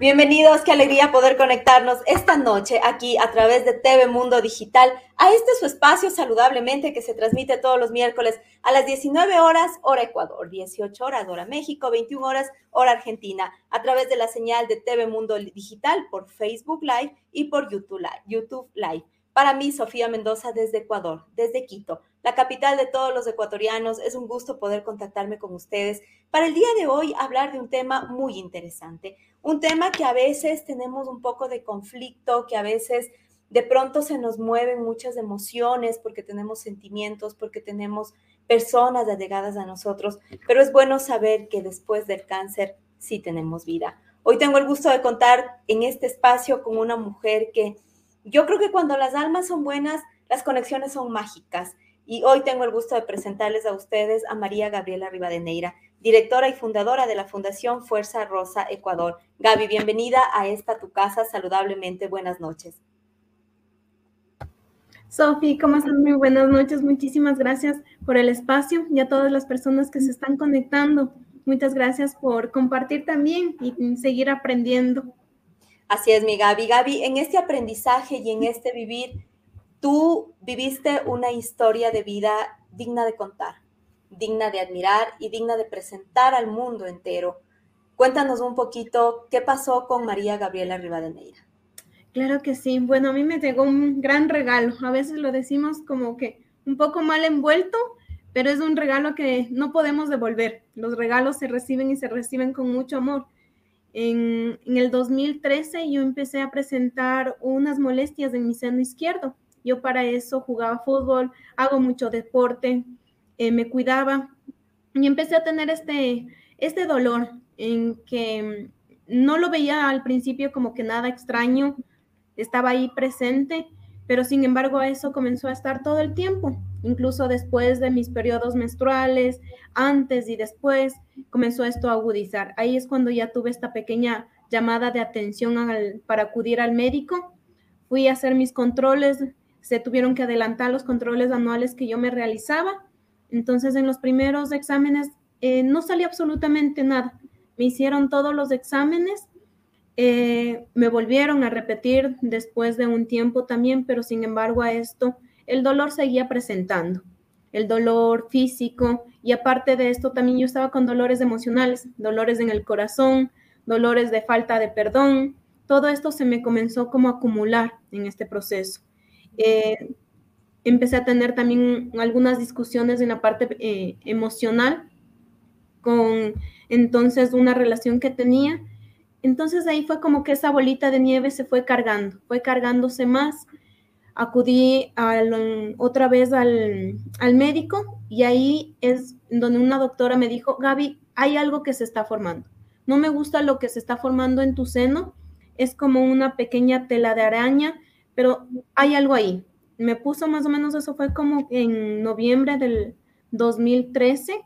Bienvenidos, qué alegría poder conectarnos esta noche aquí a través de TV Mundo Digital a este su espacio saludablemente que se transmite todos los miércoles a las 19 horas hora Ecuador, 18 horas hora México, 21 horas hora Argentina, a través de la señal de TV Mundo Digital por Facebook Live y por YouTube Live. YouTube Live. Para mí, Sofía Mendoza desde Ecuador, desde Quito, la capital de todos los ecuatorianos, es un gusto poder contactarme con ustedes para el día de hoy hablar de un tema muy interesante un tema que a veces tenemos un poco de conflicto, que a veces de pronto se nos mueven muchas emociones porque tenemos sentimientos, porque tenemos personas allegadas a nosotros, pero es bueno saber que después del cáncer sí tenemos vida. Hoy tengo el gusto de contar en este espacio con una mujer que yo creo que cuando las almas son buenas, las conexiones son mágicas. Y hoy tengo el gusto de presentarles a ustedes a María Gabriela Rivadeneira directora y fundadora de la Fundación Fuerza Rosa Ecuador. Gaby, bienvenida a esta tu casa saludablemente. Buenas noches. Sofi, ¿cómo estás? Muy buenas noches. Muchísimas gracias por el espacio y a todas las personas que se están conectando. Muchas gracias por compartir también y seguir aprendiendo. Así es, mi Gaby. Gaby, en este aprendizaje y en este vivir, tú viviste una historia de vida digna de contar digna de admirar y digna de presentar al mundo entero. Cuéntanos un poquito qué pasó con María Gabriela Rivadeneira. Claro que sí. Bueno, a mí me llegó un gran regalo. A veces lo decimos como que un poco mal envuelto, pero es un regalo que no podemos devolver. Los regalos se reciben y se reciben con mucho amor. En, en, el 2013 yo empecé a presentar unas molestias en mi seno izquierdo. Yo para eso jugaba fútbol, hago mucho deporte, eh, me cuidaba y empecé a tener este, este dolor en que no lo veía al principio como que nada extraño, estaba ahí presente, pero sin embargo eso comenzó a estar todo el tiempo, incluso después de mis periodos menstruales, antes y después, comenzó esto a agudizar. Ahí es cuando ya tuve esta pequeña llamada de atención para acudir al médico. Fui a hacer mis controles, se tuvieron que adelantar los controles anuales que yo me realizaba entonces, en los primeros exámenes eh, no salía absolutamente nada. Me hicieron todos los exámenes, eh, me volvieron a repetir después de un tiempo también, pero sin embargo a esto el dolor seguía presentando, el dolor físico y aparte de esto también yo estaba con dolores emocionales, dolores en el corazón, dolores de falta de perdón. Todo esto se me comenzó como a acumular en este proceso. Eh, empecé a tener también algunas discusiones en la parte eh, emocional con entonces una relación que tenía. Entonces ahí fue como que esa bolita de nieve se fue cargando, fue cargándose más. Acudí otra vez al, al médico y ahí es donde una doctora me dijo, Gaby, hay algo que se está formando. No me gusta lo que se está formando en tu seno, es como una pequeña tela de araña, pero hay algo ahí me puso más o menos, eso fue como en noviembre del 2013.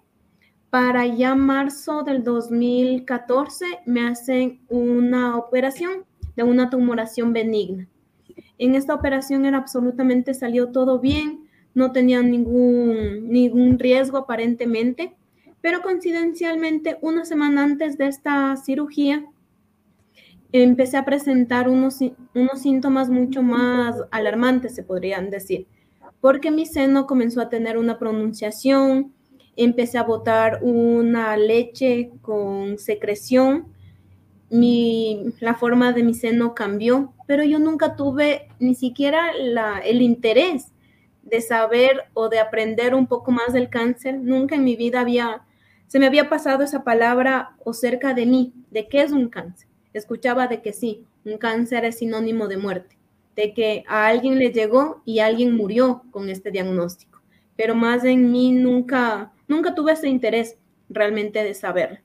Para ya marzo del 2014 me hacen una operación de una tumoración benigna. En esta operación era absolutamente, salió todo bien, no tenía ningún, ningún riesgo aparentemente, pero coincidencialmente una semana antes de esta cirugía empecé a presentar unos, unos síntomas mucho más alarmantes, se podrían decir, porque mi seno comenzó a tener una pronunciación, empecé a botar una leche con secreción, mi, la forma de mi seno cambió, pero yo nunca tuve ni siquiera la, el interés de saber o de aprender un poco más del cáncer. Nunca en mi vida había, se me había pasado esa palabra o cerca de mí, de qué es un cáncer escuchaba de que sí, un cáncer es sinónimo de muerte, de que a alguien le llegó y alguien murió con este diagnóstico, pero más en mí nunca, nunca tuve ese interés realmente de saber.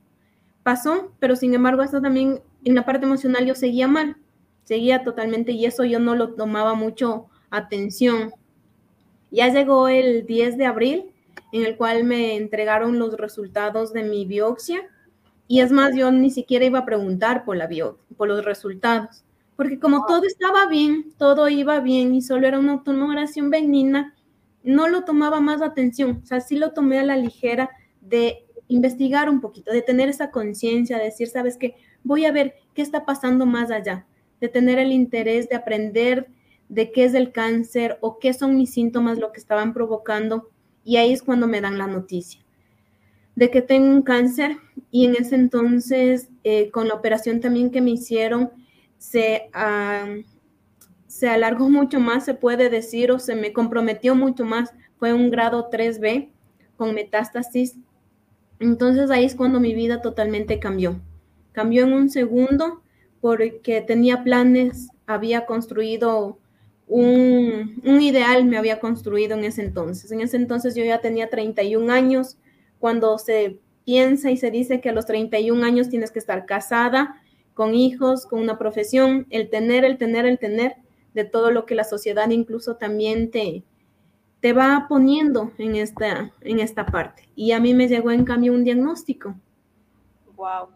Pasó, pero sin embargo, esto también en la parte emocional yo seguía mal, seguía totalmente y eso yo no lo tomaba mucho atención. Ya llegó el 10 de abril, en el cual me entregaron los resultados de mi biopsia. Y es más, yo ni siquiera iba a preguntar por, la bio, por los resultados, porque como todo estaba bien, todo iba bien y solo era una tomografía benigna, no lo tomaba más atención. O sea, sí lo tomé a la ligera de investigar un poquito, de tener esa conciencia, de decir, sabes qué, voy a ver qué está pasando más allá, de tener el interés de aprender de qué es el cáncer o qué son mis síntomas, lo que estaban provocando. Y ahí es cuando me dan la noticia de que tengo un cáncer y en ese entonces eh, con la operación también que me hicieron se, se alargó mucho más, se puede decir, o se me comprometió mucho más. Fue un grado 3B con metástasis. Entonces ahí es cuando mi vida totalmente cambió. Cambió en un segundo porque tenía planes, había construido un, ideal me había construido en ese entonces. En ese entonces yo ya tenía 31 años. Cuando se piensa y se dice que a los 31 años tienes que estar casada, con hijos, con una profesión, el tener, el tener, el tener de todo lo que la sociedad incluso también te, te va poniendo en esta, en esta parte. Y a mí me llegó en cambio un diagnóstico. Wow.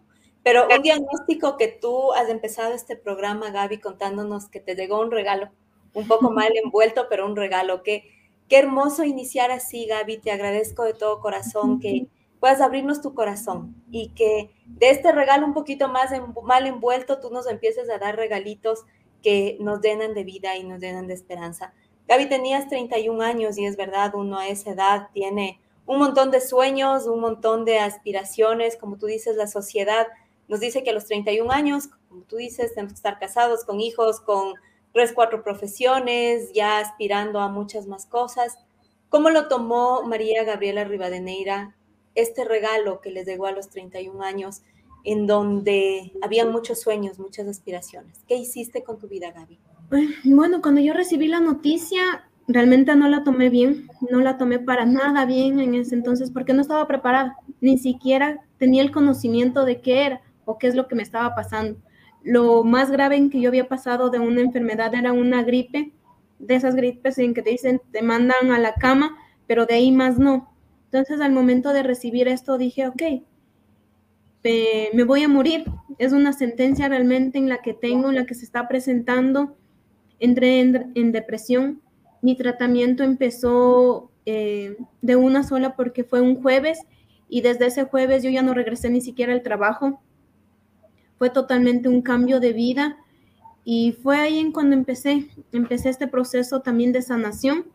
Pero un diagnóstico que tú has empezado este programa, Gaby, contándonos que te llegó un regalo un poco mal envuelto, pero un regalo. Qué, qué hermoso iniciar así, Gaby. Te agradezco de todo corazón que puedas abrirnos tu corazón y que de este regalo un poquito más mal envuelto, tú nos empieces a dar regalitos que nos llenan de vida y nos llenan de esperanza. Gaby, tenías 31 años y es verdad, uno a esa edad tiene un montón de sueños, un montón de aspiraciones, como tú dices, la sociedad nos dice que a los 31 años, como tú dices, tenemos que estar casados, con hijos, con tres, cuatro profesiones, ya aspirando a muchas más cosas. ¿Cómo lo tomó María Gabriela Rivadeneira este regalo que les llegó a los 31 años, en donde había muchos sueños, muchas aspiraciones? ¿Qué hiciste con tu vida, Gaby? Bueno, cuando yo recibí la noticia, realmente no la tomé bien, no la tomé para nada bien en ese entonces porque no estaba preparada, ni siquiera tenía el conocimiento de qué era o qué es lo que me estaba pasando. Lo más grave en que yo había pasado de una enfermedad era una gripe, de esas gripes en que te dicen, te mandan a la cama, pero de ahí más no. Entonces al momento de recibir esto dije, ok, me voy a morir. Es una sentencia realmente en la que tengo, en la que se está presentando. Entré en, depresión. Mi tratamiento empezó eh, de una sola porque fue un jueves y desde ese jueves yo ya no regresé ni siquiera al trabajo fue totalmente un cambio de vida y fue ahí en cuando empecé, empecé este proceso también de sanación,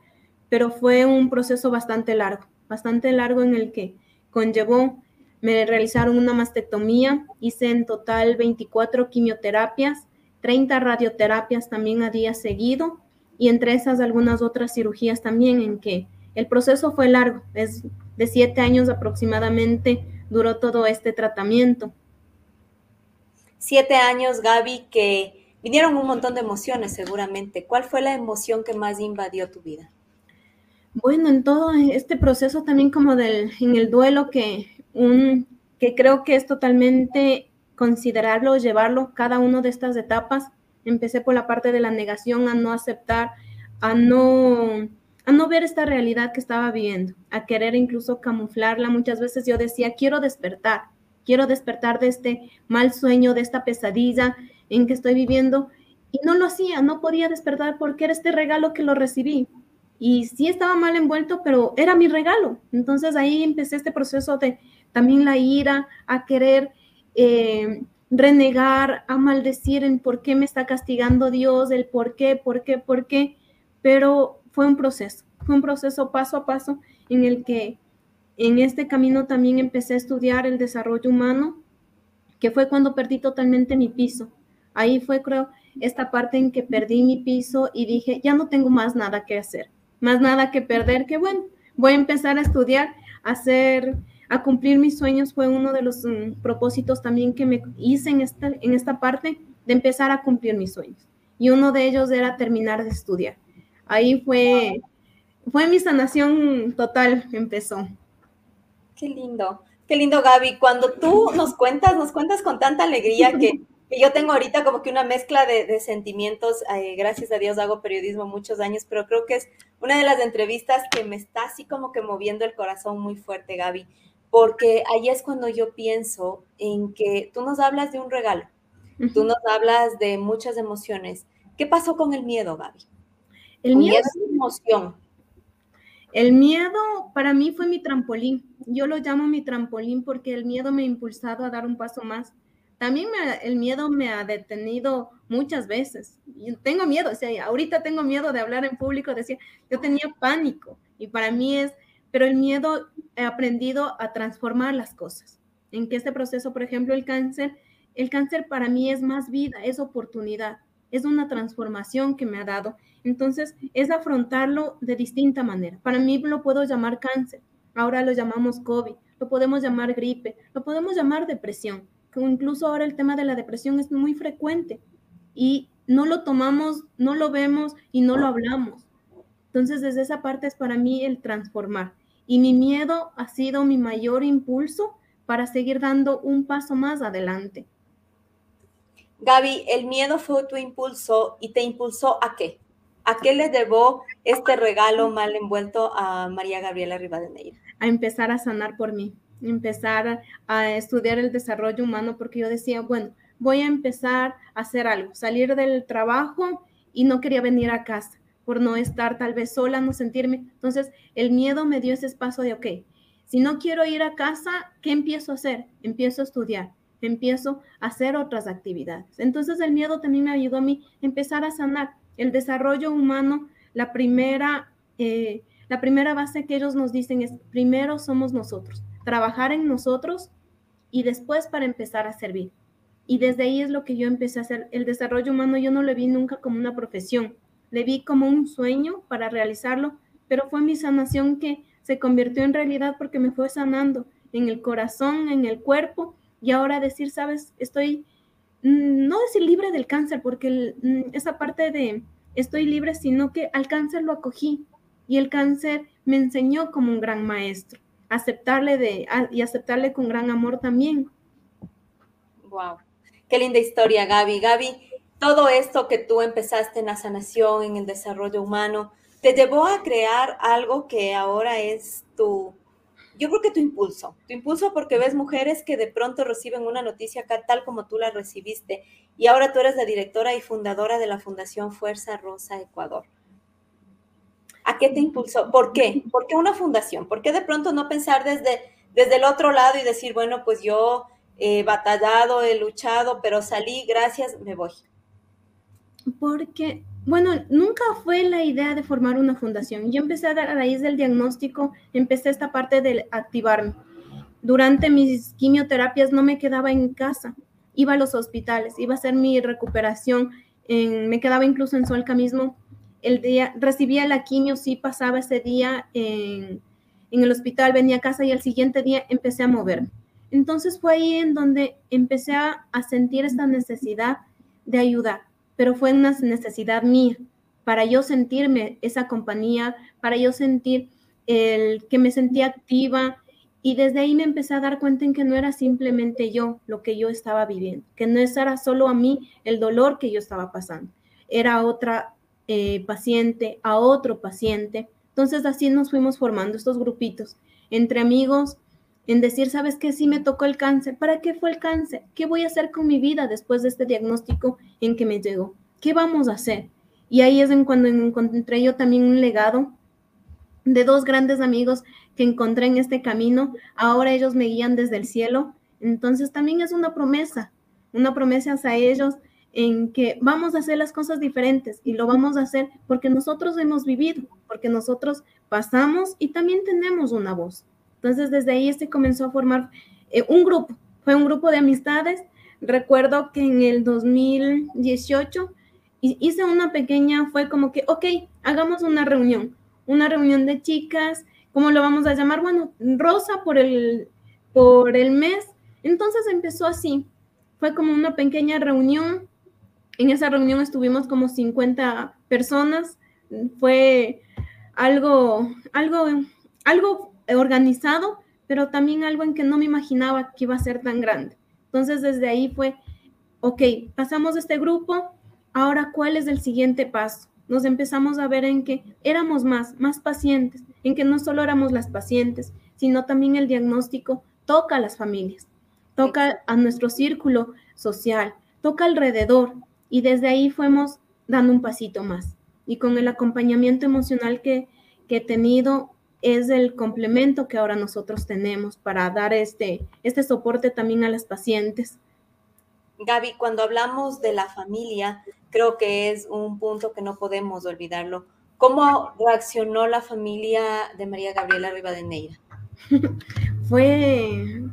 pero fue un proceso bastante largo, bastante largo en el que conllevó, me realizaron una mastectomía, hice en total 24 quimioterapias, 30 radioterapias también a día seguido y entre esas algunas otras cirugías también en que el proceso fue largo, es de siete años aproximadamente duró todo este tratamiento siete años, Gaby, que vinieron un montón de emociones seguramente. ¿Cuál fue la emoción que más invadió tu vida? Bueno, en todo este proceso también como del, en el duelo que, que creo que es totalmente considerarlo, llevarlo, cada una de estas etapas. Empecé por la parte de la negación, a no aceptar, a no, a no ver esta realidad que estaba viviendo, a querer incluso camuflarla. Muchas veces yo decía, quiero despertar, quiero despertar de este mal sueño, de esta pesadilla en que estoy viviendo. Y no lo hacía, no podía despertar porque era este regalo que lo recibí. Y sí estaba mal envuelto, pero era mi regalo. Entonces ahí empecé este proceso de también la ira, a querer eh, renegar, a maldecir en por qué me está castigando Dios, el por qué, por qué, por qué. Pero fue un proceso, fue un proceso paso a paso en el que en este camino también empecé a estudiar el desarrollo humano, que fue cuando perdí totalmente mi piso. Ahí fue, creo, esta parte en que perdí mi piso y dije, ya no tengo más nada que hacer, más nada que perder, que bueno, voy a empezar a estudiar, a hacer, a cumplir mis sueños. Fue uno de los mm, propósitos también que me hice en esta, en esta parte de empezar a cumplir mis sueños. Y uno de ellos era terminar de estudiar. Ahí fue, fue mi sanación total, empezó. Qué lindo, qué lindo Gaby. Cuando tú nos cuentas, nos cuentas con tanta alegría que, yo tengo ahorita como que una mezcla de, sentimientos. Eh, gracias a Dios hago periodismo muchos años, pero creo que es una de las entrevistas que me está así como que moviendo el corazón muy fuerte, Gaby, porque ahí es cuando yo pienso en que tú nos hablas de un regalo, tú nos hablas de muchas emociones. ¿Qué pasó con el miedo, Gaby? El miedo es emoción. El miedo para mí fue mi trampolín. Yo lo llamo mi trampolín porque el miedo me ha impulsado a dar un paso más. También el miedo me ha detenido muchas veces. tengo miedo, o sea, ahorita tengo miedo de hablar en público, decía, yo tenía pánico y para mí es, pero el miedo he aprendido a transformar las cosas. En que este proceso, por ejemplo, el cáncer, el cáncer para mí es más vida, es oportunidad, es una transformación que me ha dado entonces, es afrontarlo de distinta manera. Para mí lo puedo llamar cáncer, ahora lo llamamos COVID, lo podemos llamar gripe, lo podemos llamar depresión, incluso ahora el tema de la depresión es muy frecuente y no lo tomamos, no lo vemos y no lo hablamos. Entonces, desde esa parte es para mí el transformar. Y mi miedo ha sido mi mayor impulso para seguir dando un paso más adelante. Gaby, el miedo fue tu impulso y te impulsó a qué? ¿A qué le debo este regalo mal envuelto a María Gabriela Rivadeneira? A empezar a sanar por mí, empezar a estudiar el desarrollo humano, porque yo decía, bueno, voy a empezar a hacer algo, salir del trabajo y no quería venir a casa por no estar tal vez sola, no sentirme. Entonces, el miedo me dio ese espacio de, ok, si no quiero ir a casa, ¿qué empiezo a hacer? Empiezo a estudiar, empiezo a hacer otras actividades. Entonces, el miedo también me ayudó a mí empezar a sanar el desarrollo humano, la primera, eh, la primera base que ellos nos dicen es, primero somos nosotros, trabajar en nosotros y después para empezar a servir. Y desde ahí es lo que yo empecé a hacer. El desarrollo humano yo no lo vi nunca como una profesión, le vi como un sueño para realizarlo, pero fue mi sanación que se convirtió en realidad porque me fue sanando en el corazón, en el cuerpo, y ahora decir, sabes, estoy Mm, no decir libre del cáncer, porque mm, esa parte de estoy libre, sino que al cáncer lo acogí. Y el cáncer me enseñó como un gran maestro, aceptarle de, y aceptarle con gran amor también. Wow, qué linda historia, Gaby. Gaby, todo esto que tú empezaste en la sanación, en el desarrollo humano, te llevó a crear algo que ahora es tu, yo creo que tu impulso, tu impulso porque ves mujeres que de pronto reciben una noticia acá tal como tú la recibiste y ahora tú eres la directora y fundadora de la Fundación Fuerza Rosa Ecuador. ¿A qué te impulsó? ¿Por qué? ¿Por qué una fundación? ¿Por qué de pronto no pensar desde, desde el otro lado y decir, bueno, pues yo he batallado, he luchado, pero salí, gracias, me voy? Porque bueno, nunca fue la idea de formar una fundación. Yo empecé a, a raíz del diagnóstico, empecé esta parte de activarme. Durante mis quimioterapias no me quedaba en casa, iba a los hospitales, iba a hacer mi recuperación, me quedaba incluso en Solca mismo. El día, recibía la quimio, sí pasaba ese día en, en el hospital, venía a casa y al siguiente día empecé a moverme. Entonces fue ahí en donde empecé a, sentir esta necesidad de ayudar pero fue una necesidad mía, para yo sentirme esa compañía, para yo sentir el que me sentía activa y desde ahí me empecé a dar cuenta en que no era simplemente yo lo que yo estaba viviendo, que no era solo a mí el dolor que yo estaba pasando, era otra eh, paciente, a otro paciente. Entonces así nos fuimos formando estos grupitos entre amigos, en decir, ¿sabes qué? Sí me tocó el cáncer. ¿Para qué fue el cáncer? ¿Qué voy a hacer con mi vida después de este diagnóstico en que me llegó? ¿Qué vamos a hacer? Y ahí es en cuando encontré yo también un legado de dos grandes amigos que encontré en este camino. Ahora ellos me guían desde el cielo. Entonces también es una promesa, una promesa hacia ellos en que vamos a hacer las cosas diferentes y lo vamos a hacer porque nosotros hemos vivido, porque nosotros pasamos y también tenemos una voz. Entonces, desde ahí se comenzó a formar eh, un grupo, fue un grupo de amistades. Recuerdo que en el 2018 hice una pequeña, fue como que, ok, hagamos una reunión, una reunión de chicas, ¿cómo lo vamos a llamar? Bueno, Rosa por el, por el mes. Entonces empezó así, fue como una pequeña reunión. En esa reunión estuvimos como 50 personas. Fue algo, algo, algo organizado, pero también algo en que no me imaginaba que iba a ser tan grande. Entonces desde ahí fue, ok, pasamos este grupo, ahora cuál es el siguiente paso. Nos empezamos a ver en que éramos más, más pacientes, en que no solo éramos las pacientes, sino también el diagnóstico toca a las familias, toca a nuestro círculo social, toca alrededor y desde ahí fuimos dando un pasito más. Y con el acompañamiento emocional que, que he tenido, es el complemento que ahora nosotros tenemos para dar este, este soporte también a las pacientes. Gaby, cuando hablamos de la familia, creo que es un punto que no podemos olvidarlo. ¿Cómo reaccionó la familia de María Gabriela Rivadeneira? Fue,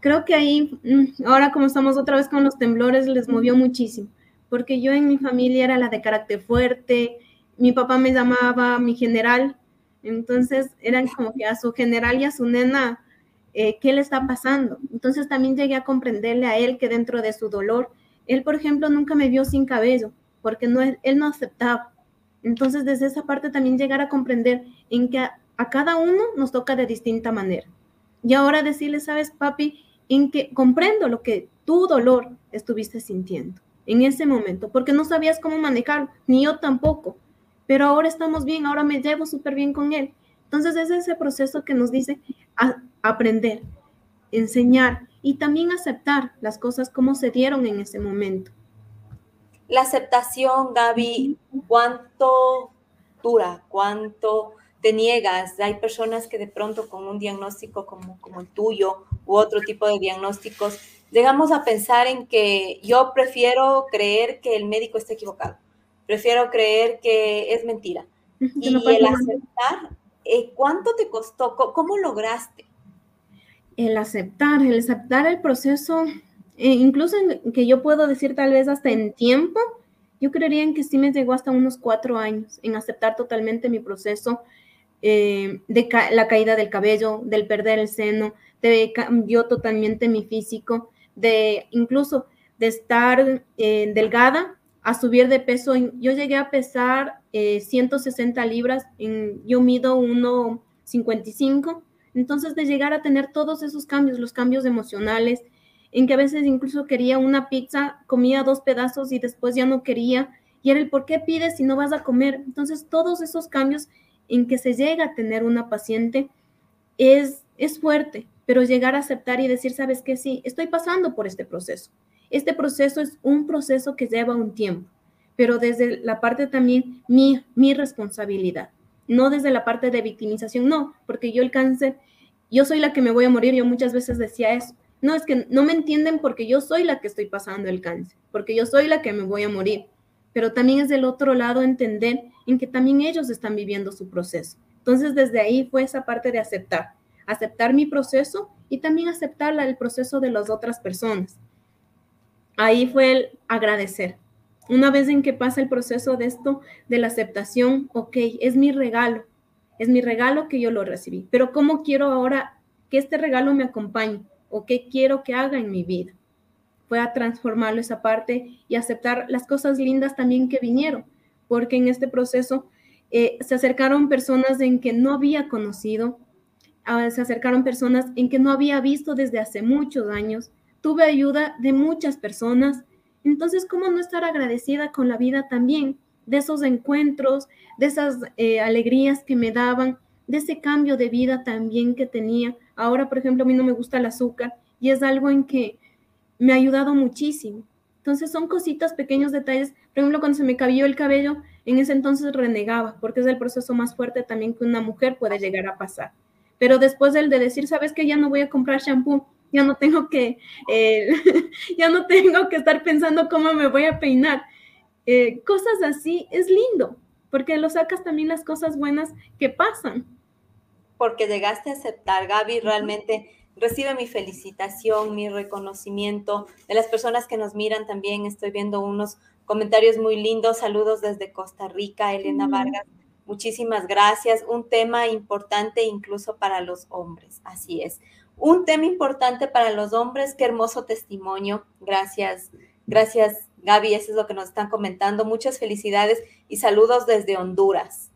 creo que ahí, mm, ahora como estamos otra vez con los temblores, les movió muchísimo, porque yo en mi familia era la de carácter fuerte, mi papá me llamaba mi general, entonces eran como que a su general y a su nena, eh, ¿qué le está pasando? Entonces también llegué a comprenderle a él que dentro de su dolor, él, por ejemplo, nunca me vio sin cabello, porque no, él no aceptaba. Entonces, desde esa parte también llegar a comprender en que a, a cada uno nos toca de distinta manera. Y ahora decirle, sabes, papi, en que comprendo lo que tu dolor estuviste sintiendo en ese momento, porque no sabías cómo manejarlo, ni yo tampoco pero ahora estamos bien, ahora me llevo súper bien con él. Entonces es ese proceso que nos dice aprender, enseñar y también aceptar las cosas como se dieron en ese momento. La aceptación, Gaby, ¿cuánto dura? ¿Cuánto te niegas? Hay personas que de pronto con un diagnóstico como, como el tuyo u otro tipo de diagnósticos, llegamos a pensar en que yo prefiero creer que el médico está equivocado prefiero creer que es mentira. y el aceptar, eh, ¿cuánto te costó? ¿Cómo, lograste? El aceptar, el aceptar el proceso, eh, incluso que yo puedo decir tal vez hasta en tiempo, yo creería en que sí me llegó hasta unos cuatro años en aceptar totalmente mi proceso eh, de la caída del cabello, del perder el seno, de cambió totalmente mi físico, de incluso de estar delgada a subir de peso. Yo llegué a pesar 160 eh, libras, en, yo mido 1,55. Entonces, de llegar a tener todos esos cambios, los cambios emocionales, en que a veces incluso quería una pizza, comía dos pedazos y después ya no quería, y era el por qué pides si no vas a comer. Entonces, todos esos cambios en que se llega a tener una paciente es, es fuerte, pero llegar a aceptar y decir, sabes que sí, estoy pasando por este proceso este proceso es un proceso que lleva un tiempo, pero desde la parte también mi, mi responsabilidad, no desde la parte de victimización, no, porque yo el cáncer, yo soy la que me voy a morir, yo muchas veces decía eso. No, es que no me entienden porque yo soy la que estoy pasando el cáncer, porque yo soy la que me voy a morir. Pero también es del otro lado entender en que también ellos están viviendo su proceso. Entonces, desde ahí fue esa parte de aceptar, aceptar mi proceso y también aceptar el proceso de las otras personas ahí fue el agradecer. Una vez en que pasa el proceso de esto, de la aceptación, ok, es mi regalo, es mi regalo que yo lo recibí, pero ¿cómo quiero ahora que este regalo me acompañe o qué quiero que haga en mi vida? Fue a transformarlo esa parte y aceptar las cosas lindas también que vinieron, porque en este proceso eh, se acercaron personas en que no había conocido, se acercaron personas en que no había visto desde hace muchos años, tuve ayuda de muchas personas. Entonces, ¿cómo no estar agradecida con la vida también? De esos encuentros, de esas eh, alegrías que me daban, de ese cambio de vida también que tenía. Ahora, por ejemplo, a mí no me gusta el azúcar y es algo en que me ha ayudado muchísimo. Entonces son cositas, pequeños detalles. Por ejemplo, cuando se me cayó el cabello, en ese entonces renegaba, porque es el proceso más fuerte también que una mujer puede llegar a pasar. Pero después del de decir, sabes que ya no voy a comprar shampoo, ya no tengo que, eh, ya no tengo que estar pensando cómo me voy a peinar. Eh, cosas así es lindo, porque lo sacas también las cosas buenas que pasan. Porque llegaste a aceptar, Gaby, realmente recibe mi felicitación, mi reconocimiento de las personas que nos miran también. Estoy viendo unos comentarios muy lindos. Saludos desde Costa Rica, Elena Vargas. Muchísimas gracias. Un tema importante incluso para los hombres. Así es. Un tema importante para los hombres, qué hermoso testimonio. Gracias, gracias Gaby, eso es lo que nos están comentando. Muchas felicidades y saludos desde Honduras.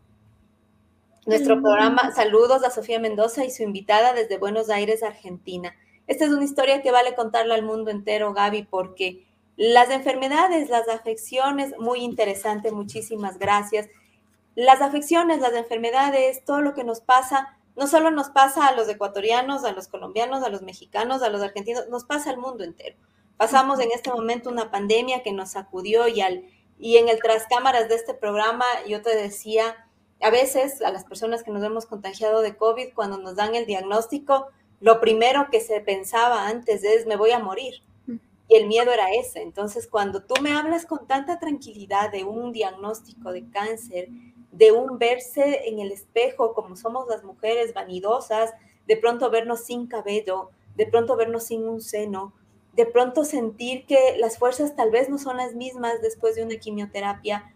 Nuestro programa, saludos a Sofía Mendoza y su invitada desde Buenos Aires, Argentina. Esta es una historia que vale contarla al mundo entero, Gaby, porque las enfermedades, las afecciones, muy interesante, muchísimas gracias. Las afecciones, las enfermedades, todo lo que nos pasa, no solo nos pasa a los ecuatorianos, a los colombianos, a los mexicanos, a los argentinos, nos pasa al mundo entero. Pasamos en este momento una pandemia que nos sacudió y, al, y en el tras cámaras de este programa yo te decía, a veces a las personas que nos hemos contagiado de COVID, cuando nos dan el diagnóstico, lo primero que se pensaba antes es me voy a morir y el miedo era ese. Entonces, cuando tú me hablas con tanta tranquilidad de un diagnóstico de cáncer, de un verse en el espejo como somos las mujeres vanidosas, de pronto vernos sin cabello, de pronto vernos sin un seno, de pronto sentir que las fuerzas tal vez no son las mismas después de una quimioterapia,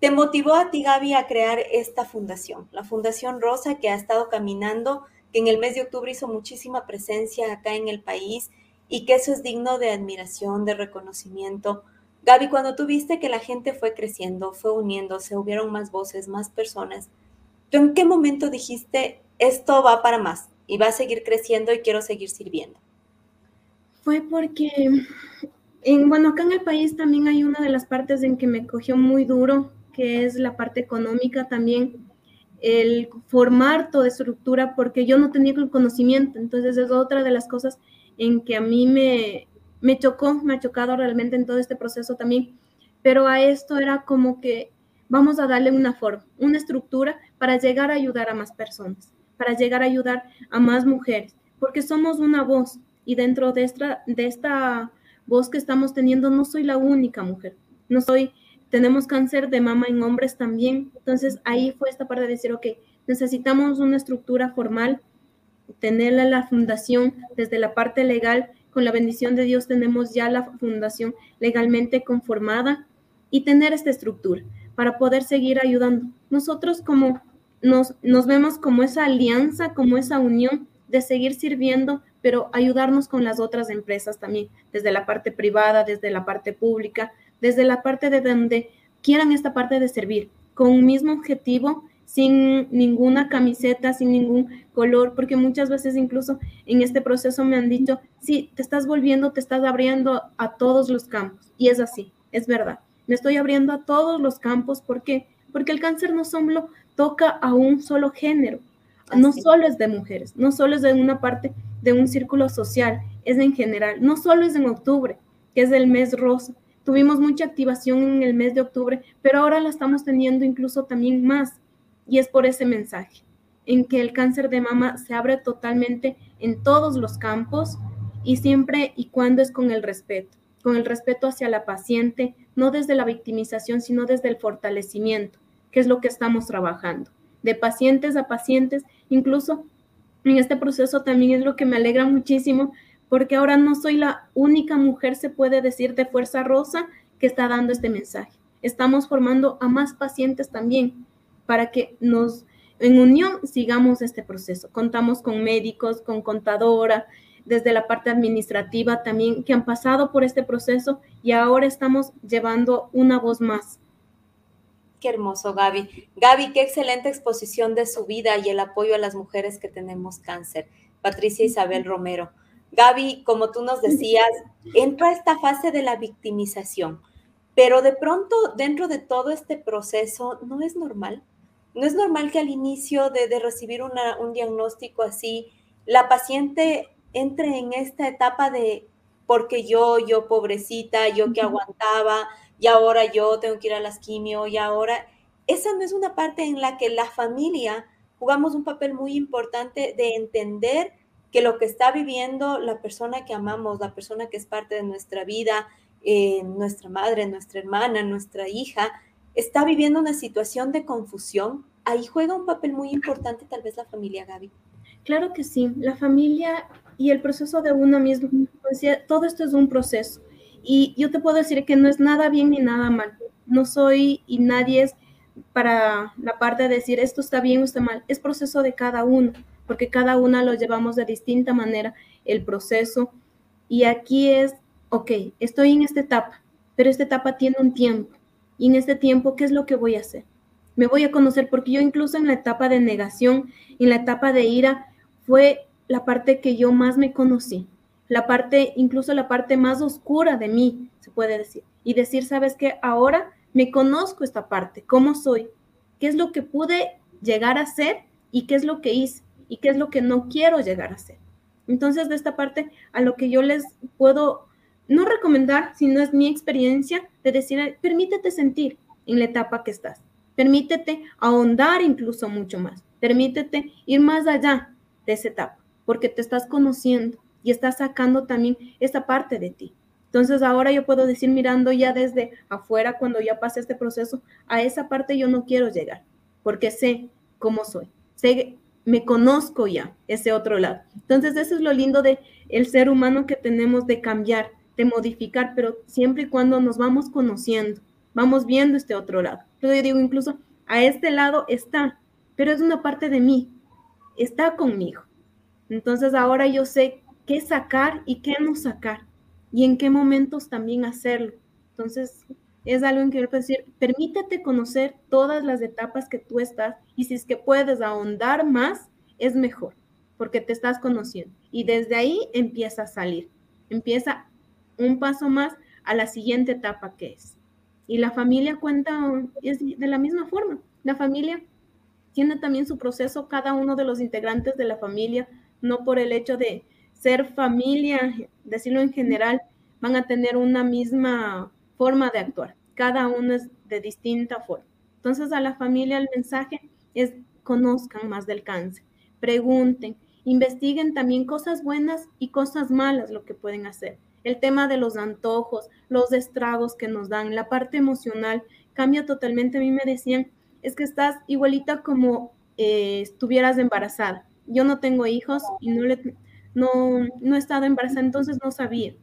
te motivó a ti, Gaby, a crear esta fundación, la Fundación Rosa, que ha estado caminando, que en el mes de octubre hizo muchísima presencia acá en el país y que eso es digno de admiración, de reconocimiento. Gaby, cuando tú viste que la gente fue creciendo, fue uniéndose, hubieron más voces, más personas, ¿tú en qué momento dijiste, esto va para más y va a seguir creciendo y quiero seguir sirviendo? Fue porque, en, bueno, acá en el país también hay una de las partes en que me cogió muy duro, que es la parte económica también, el formar toda estructura, porque yo no tenía el conocimiento, entonces es otra de las cosas en que a mí me, me chocó, me ha chocado realmente en todo este proceso también, pero a esto era como que vamos a darle una forma, una estructura para llegar a ayudar a más personas, para llegar a ayudar a más mujeres, porque somos una voz y dentro de esta, voz que estamos teniendo no soy la única mujer, no soy, tenemos cáncer de mama en hombres también, entonces ahí fue esta parte de decir, ok, necesitamos una estructura formal tenerla la fundación desde la parte legal. Con la bendición de Dios tenemos ya la fundación legalmente conformada y tener esta estructura para poder seguir ayudando. Nosotros como nos, nos vemos como esa alianza, como esa unión de seguir sirviendo, pero ayudarnos con las otras empresas también, desde la parte privada, desde la parte pública, desde la parte de donde quieran esta parte de servir, con un mismo objetivo sin ninguna camiseta, sin ningún color, porque muchas veces incluso en este proceso me han dicho, sí, te estás volviendo, te estás abriendo a todos los campos. Y es así, es verdad. Me estoy abriendo a todos los campos. ¿Por qué? Porque el cáncer no solo toca a un solo género, no solo es de mujeres, no solo es de una parte de un círculo social, es en general, no solo es en octubre, que es el mes rosa. Tuvimos mucha activación en el mes de octubre, pero ahora la estamos teniendo incluso también más y es por ese mensaje, en que el cáncer de mama se abre totalmente en todos los campos y siempre y cuando es con el respeto, con el respeto hacia la paciente, no desde la victimización, sino desde el fortalecimiento, que es lo que estamos trabajando, de pacientes a pacientes, incluso en este proceso también es lo que me alegra muchísimo, porque ahora no soy la única mujer, se puede decir, de Fuerza Rosa que está dando este mensaje. Estamos formando a más pacientes también, para que nos, en unión, sigamos este proceso. Contamos con médicos, con contadora, desde la parte administrativa también, que han pasado por este proceso y ahora estamos llevando una voz más. Qué hermoso, Gaby. Gaby, qué excelente exposición de su vida y el apoyo a las mujeres que tenemos cáncer. Patricia Isabel Romero. Gaby, como tú nos decías, entra esta fase de la victimización, pero de pronto dentro de todo este proceso no es normal no es normal que al inicio de, recibir un diagnóstico así, la paciente entre en esta etapa de porque yo, yo pobrecita, yo que aguantaba, y ahora yo tengo que ir a las quimio, y ahora, esa no es una parte en la que la familia jugamos un papel muy importante de entender que lo que está viviendo la persona que amamos, la persona que es parte de nuestra vida, eh, nuestra madre, nuestra hermana, nuestra hija, está viviendo una situación de confusión, ahí juega un papel muy importante tal vez la familia, Gaby. Claro que sí, la familia y el proceso de uno mismo, todo esto es un proceso. Y yo te puedo decir que no es nada bien ni nada mal. No soy y nadie es para la parte de decir esto está bien o está mal. Es proceso de cada uno, porque cada una lo llevamos de distinta manera, el proceso. Y aquí es, ok, estoy en esta etapa, pero esta etapa tiene un tiempo y en este tiempo, ¿qué es lo que voy a hacer? me voy a conocer, porque yo incluso en la etapa de negación, en la etapa de ira, fue la parte que yo más me conocí, la parte, incluso la parte más oscura de mí, se puede decir. Y decir, sabes que ahora me conozco esta parte, cómo soy, qué es lo que pude llegar a ser y qué es lo que hice y qué es lo que no quiero llegar a ser. Entonces, de esta parte, a lo que yo les puedo no recomendar, sino es mi experiencia de decir, permítete sentir en la etapa que estás, permítete ahondar incluso mucho más, permítete ir más allá de esa etapa, porque te estás conociendo y estás sacando también esa parte de ti. Entonces ahora yo puedo decir mirando ya desde afuera, cuando ya pase este proceso, a esa parte yo no quiero llegar, porque sé cómo soy, sé, me conozco ya ese otro lado. Entonces eso es lo lindo de el ser humano que tenemos de cambiar, de modificar, pero siempre y cuando nos vamos conociendo, vamos viendo este otro lado. Yo digo, incluso a este lado está, pero es una parte de mí, está conmigo. Entonces ahora yo sé qué sacar y qué no sacar, y en qué momentos también hacerlo. Entonces es algo en que yo decir, permítete conocer todas las etapas que tú estás, y si es que puedes ahondar más, es mejor, porque te estás conociendo. Y desde ahí empieza a salir, empieza un paso más a la siguiente etapa que es. Y la familia cuenta, es de la misma forma. La familia tiene también su proceso, cada uno de los integrantes de la familia, no por el hecho de ser familia, decirlo en general, van a tener una misma forma de actuar. Cada uno es de distinta forma. Entonces a la familia el mensaje es conozcan más del cáncer, pregunten, investiguen también cosas buenas y cosas malas lo que pueden hacer el tema de los antojos, los estragos que nos dan, la parte emocional cambia totalmente. A mí me decían, es que estás igualita como eh, estuvieras embarazada. Yo no tengo hijos y no, le, no, no he estado embarazada, entonces no sabía.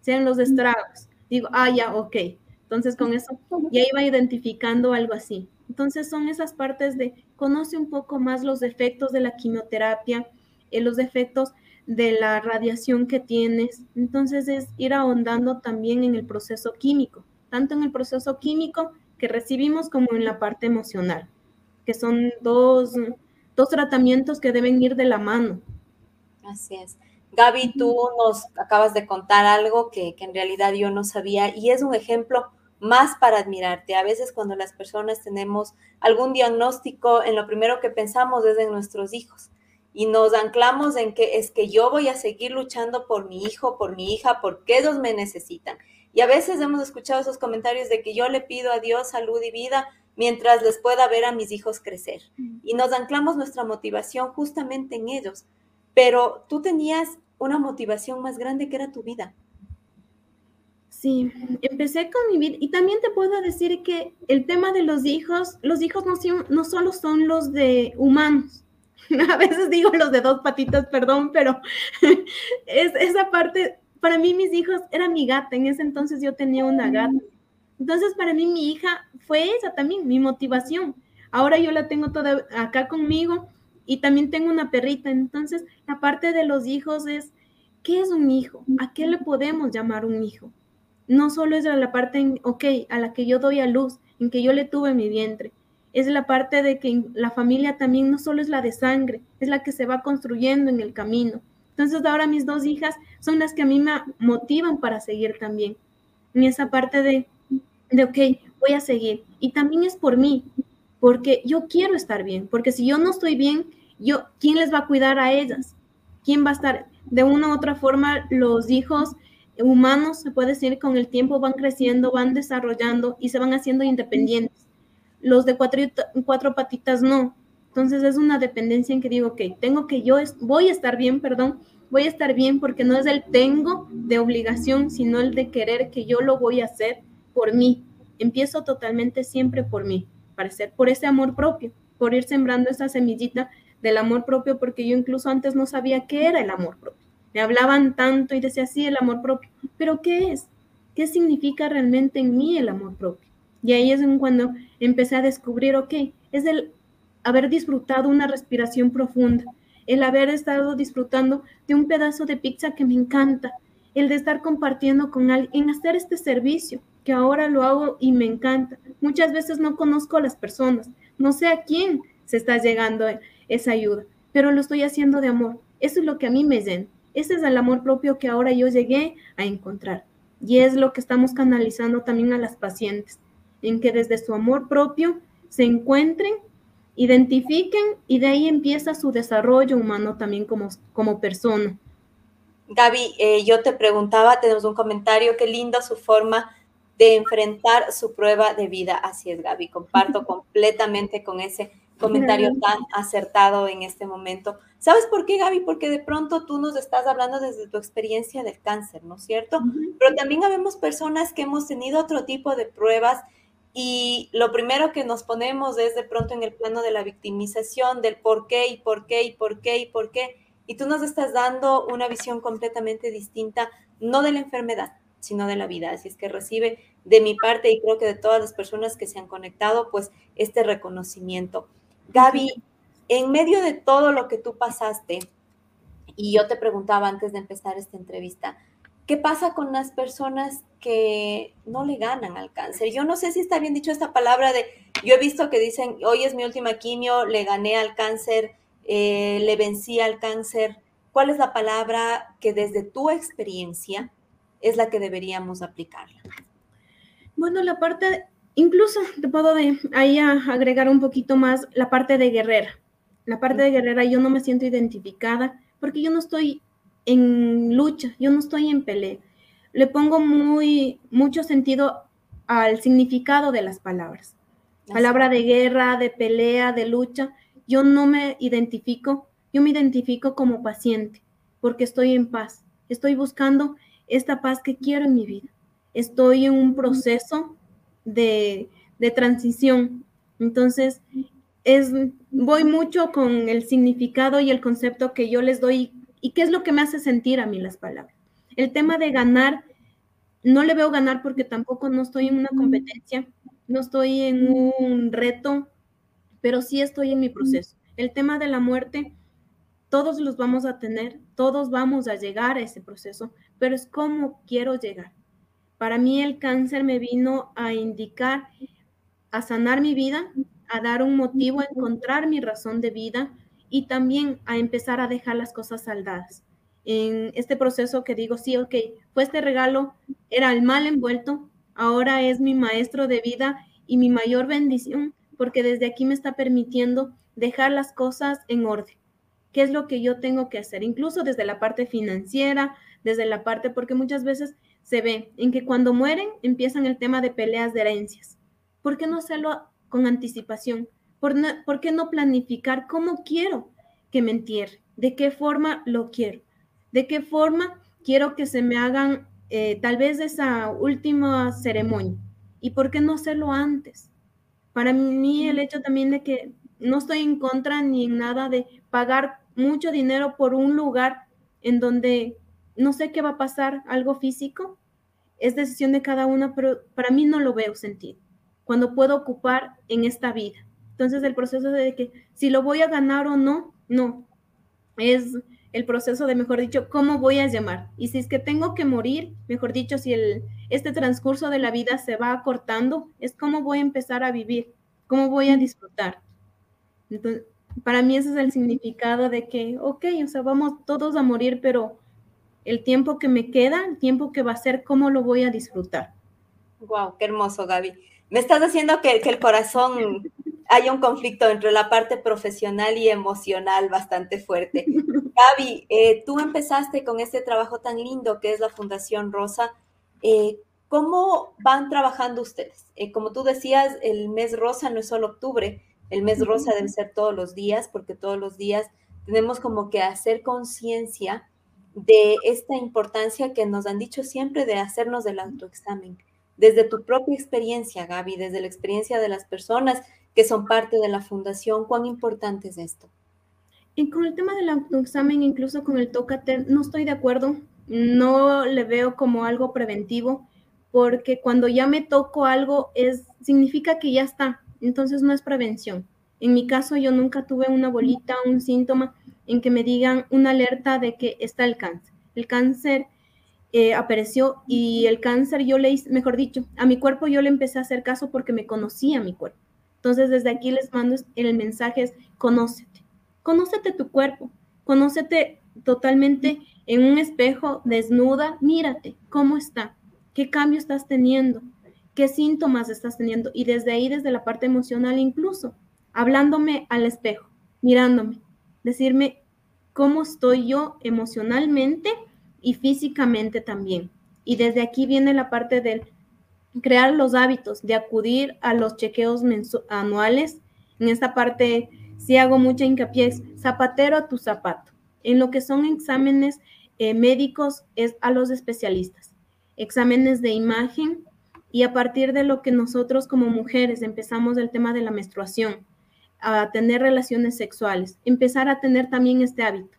Sean los estragos. Digo, ah, ya, ok. Entonces con eso ya iba identificando algo así. Entonces son esas partes de conoce un poco más los efectos de la quimioterapia, eh, los efectos de la radiación que tienes. Entonces es ir ahondando también en el proceso químico, tanto en el proceso químico que recibimos como en la parte emocional, que son dos, dos tratamientos que deben ir de la mano. Así es. Gaby, tú nos acabas de contar algo que, que en realidad yo no sabía y es un ejemplo más para admirarte. A veces cuando las personas tenemos algún diagnóstico, en lo primero que pensamos es en nuestros hijos y nos anclamos en que es que yo voy a seguir luchando por mi hijo, por mi hija, porque ellos me necesitan. Y a veces hemos escuchado esos comentarios de que yo le pido a Dios salud y vida mientras les pueda ver a mis hijos crecer. Mm. Y nos anclamos nuestra motivación justamente en ellos. Pero tú tenías una motivación más grande que era tu vida. Sí, empecé con mi vida y también te puedo decir que el tema de los hijos, los hijos no, no solo son los de humanos, a veces digo los de dos patitas, perdón, pero es esa parte, para mí mis hijos era mi gata, en ese entonces yo tenía una gata. Entonces para mí mi hija fue esa también, mi motivación. Ahora yo la tengo toda acá conmigo y también tengo una perrita. Entonces la parte de los hijos es, ¿qué es un hijo? ¿A qué le podemos llamar un hijo? No solo es la parte, en, ok, a la que yo doy a luz, en que yo le tuve en mi vientre, es la parte de que la familia también no solo es la de sangre, es la que se va construyendo en el camino. Entonces ahora mis dos hijas son las que a mí me motivan para seguir también. En esa parte de, de, ok, voy a seguir. Y también es por mí, porque yo quiero estar bien, porque si yo no estoy bien, yo, ¿quién les va a cuidar a ellas? ¿Quién va a estar? De una u otra forma, los hijos humanos, se puede decir, con el tiempo van creciendo, van desarrollando y se van haciendo independientes los de cuatro, patitas no. Entonces es una dependencia en que digo, ok, tengo que yo, voy a estar bien, perdón, voy a estar bien porque no es el tengo de obligación, sino el de querer que yo lo voy a hacer por mí. Empiezo totalmente siempre por mí, para ser por ese amor propio, por ir sembrando esa semillita del amor propio, porque yo incluso antes no sabía qué era el amor propio. Me hablaban tanto y decía, sí, el amor propio, pero ¿qué es? ¿Qué significa realmente en mí el amor propio? Y ahí es cuando empecé a descubrir, ok, es el haber disfrutado una respiración profunda, el haber estado disfrutando de un pedazo de pizza que me encanta, el de estar compartiendo con alguien, en hacer este servicio, que ahora lo hago y me encanta. Muchas veces no conozco a las personas, no sé a quién se está llegando esa ayuda, pero lo estoy haciendo de amor. Eso es lo que a mí me llena. Ese es el amor propio que ahora yo llegué a encontrar. Y es lo que estamos canalizando también a las pacientes, en que desde su amor propio se encuentren, identifiquen y de ahí empieza su desarrollo humano también como, como persona. Gaby, eh, yo te preguntaba, tenemos un comentario, qué linda su forma de enfrentar su prueba de vida. Así es, Gaby, comparto completamente con ese comentario tan acertado en este momento. ¿Sabes por qué, Gaby? Porque de pronto tú nos estás hablando desde tu experiencia del cáncer, ¿no es cierto? Pero también habemos personas que hemos tenido otro tipo de pruebas y lo primero que nos ponemos es de pronto en el plano de la victimización, del por qué y por qué y por qué y por qué. Y tú nos estás dando una visión completamente distinta, no de la enfermedad, sino de la vida. Así es que recibe de mi parte y creo que de todas las personas que se han conectado, pues este reconocimiento. Gaby, en medio de todo lo que tú pasaste, y yo te preguntaba antes de empezar esta entrevista, ¿qué pasa con las personas que no le ganan al cáncer? Yo no sé si está bien dicho esta palabra de, yo he visto que dicen, hoy es mi última quimio, le gané al cáncer, eh, le vencí al cáncer. ¿Cuál es la palabra que desde tu experiencia es la que deberíamos aplicarla? Bueno, la parte, incluso te puedo de ahí agregar un poquito más la parte de guerrera. La parte de guerrera yo no me siento identificada porque yo no estoy en lucha, yo no estoy en pelea. Le pongo muy mucho sentido al significado de las palabras. Palabra de guerra, de pelea, de lucha. Yo no me identifico, yo me identifico como paciente porque estoy en paz. Estoy buscando esta paz que quiero en mi vida estoy en un proceso de, transición. Entonces, es, voy mucho con el significado y el concepto que yo les doy y qué es lo que me hace sentir a mí las palabras. El tema de ganar, no le veo ganar porque tampoco no estoy en una competencia, no estoy en un reto, pero sí estoy en mi proceso. El tema de la muerte, todos los vamos a tener, todos vamos a llegar a ese proceso, pero es cómo quiero llegar. Para mí el cáncer me vino a indicar, a sanar mi vida, a dar un motivo, a encontrar mi razón de vida y también a empezar a dejar las cosas saldadas. En este proceso que digo, sí, ok, fue este regalo, era el mal envuelto, ahora es mi maestro de vida y mi mayor bendición, porque desde aquí me está permitiendo dejar las cosas en orden. ¿Qué es lo que yo tengo que hacer? Incluso desde la parte financiera, desde la parte, porque muchas veces se ve en que cuando mueren empiezan el tema de peleas de herencias. ¿Por qué no hacerlo con anticipación? ¿Por, qué no planificar cómo quiero que me entierre? ¿De qué forma lo quiero? ¿De qué forma quiero que se me hagan eh, tal vez esa última ceremonia? ¿Y por qué no hacerlo antes? Para mí el hecho también de que no estoy en contra ni en nada de pagar mucho dinero por un lugar en donde no sé qué va a pasar, algo físico, es decisión de cada uno, pero para mí no lo veo sentido, cuando puedo ocupar en esta vida. Entonces el proceso de que si lo voy a ganar o no, no, es el proceso de, mejor dicho, cómo voy a llamar. Y si es que tengo que morir, mejor dicho, si el, este transcurso de la vida se va acortando, es cómo voy a empezar a vivir, cómo voy a disfrutar. Entonces, para mí ese es el significado de que, ok, o sea, vamos todos a morir, pero el tiempo que me queda, el tiempo que va a ser, cómo lo voy a disfrutar. Wow, qué hermoso, Gaby. Me estás haciendo que, el corazón haya un conflicto entre la parte profesional y emocional bastante fuerte. Gaby, eh, tú empezaste con este trabajo tan lindo que es la Fundación Rosa. Eh, ¿Cómo van trabajando ustedes? Eh, como tú decías, el mes rosa no es solo octubre, el mes rosa debe ser todos los días, porque todos los días tenemos como que hacer conciencia de esta importancia que nos han dicho siempre de hacernos del autoexamen. Desde tu propia experiencia, Gaby, desde la experiencia de las personas que son parte de la fundación, ¿cuán importante es esto? Con el tema del autoexamen, incluso con el tócate, no estoy de acuerdo. No le veo como algo preventivo, porque cuando ya me toco algo, es, significa que ya está. Entonces no es prevención. En mi caso, yo nunca tuve una bolita, un síntoma en que me digan una alerta de que está el cáncer. El cáncer eh, apareció y el cáncer yo le hice, mejor dicho, a mi cuerpo yo le empecé a hacer caso porque me conocía mi cuerpo. Entonces, desde aquí les mando el mensaje es, conócete, conócete tu cuerpo, conócete totalmente en un espejo, desnuda, mírate, cómo está, qué cambio estás teniendo, qué síntomas estás teniendo. Y desde ahí, desde la parte emocional incluso, hablándome al espejo, mirándome, decirme cómo estoy yo emocionalmente y físicamente también. Y desde aquí viene la parte del crear los hábitos, de acudir a los chequeos anuales. En esta parte sí hago mucha hincapié, zapatero a tu zapato. En lo que son exámenes eh, médicos es a los especialistas, exámenes de imagen y a partir de lo que nosotros como mujeres empezamos el tema de la menstruación, a tener relaciones sexuales, empezar a tener también este hábito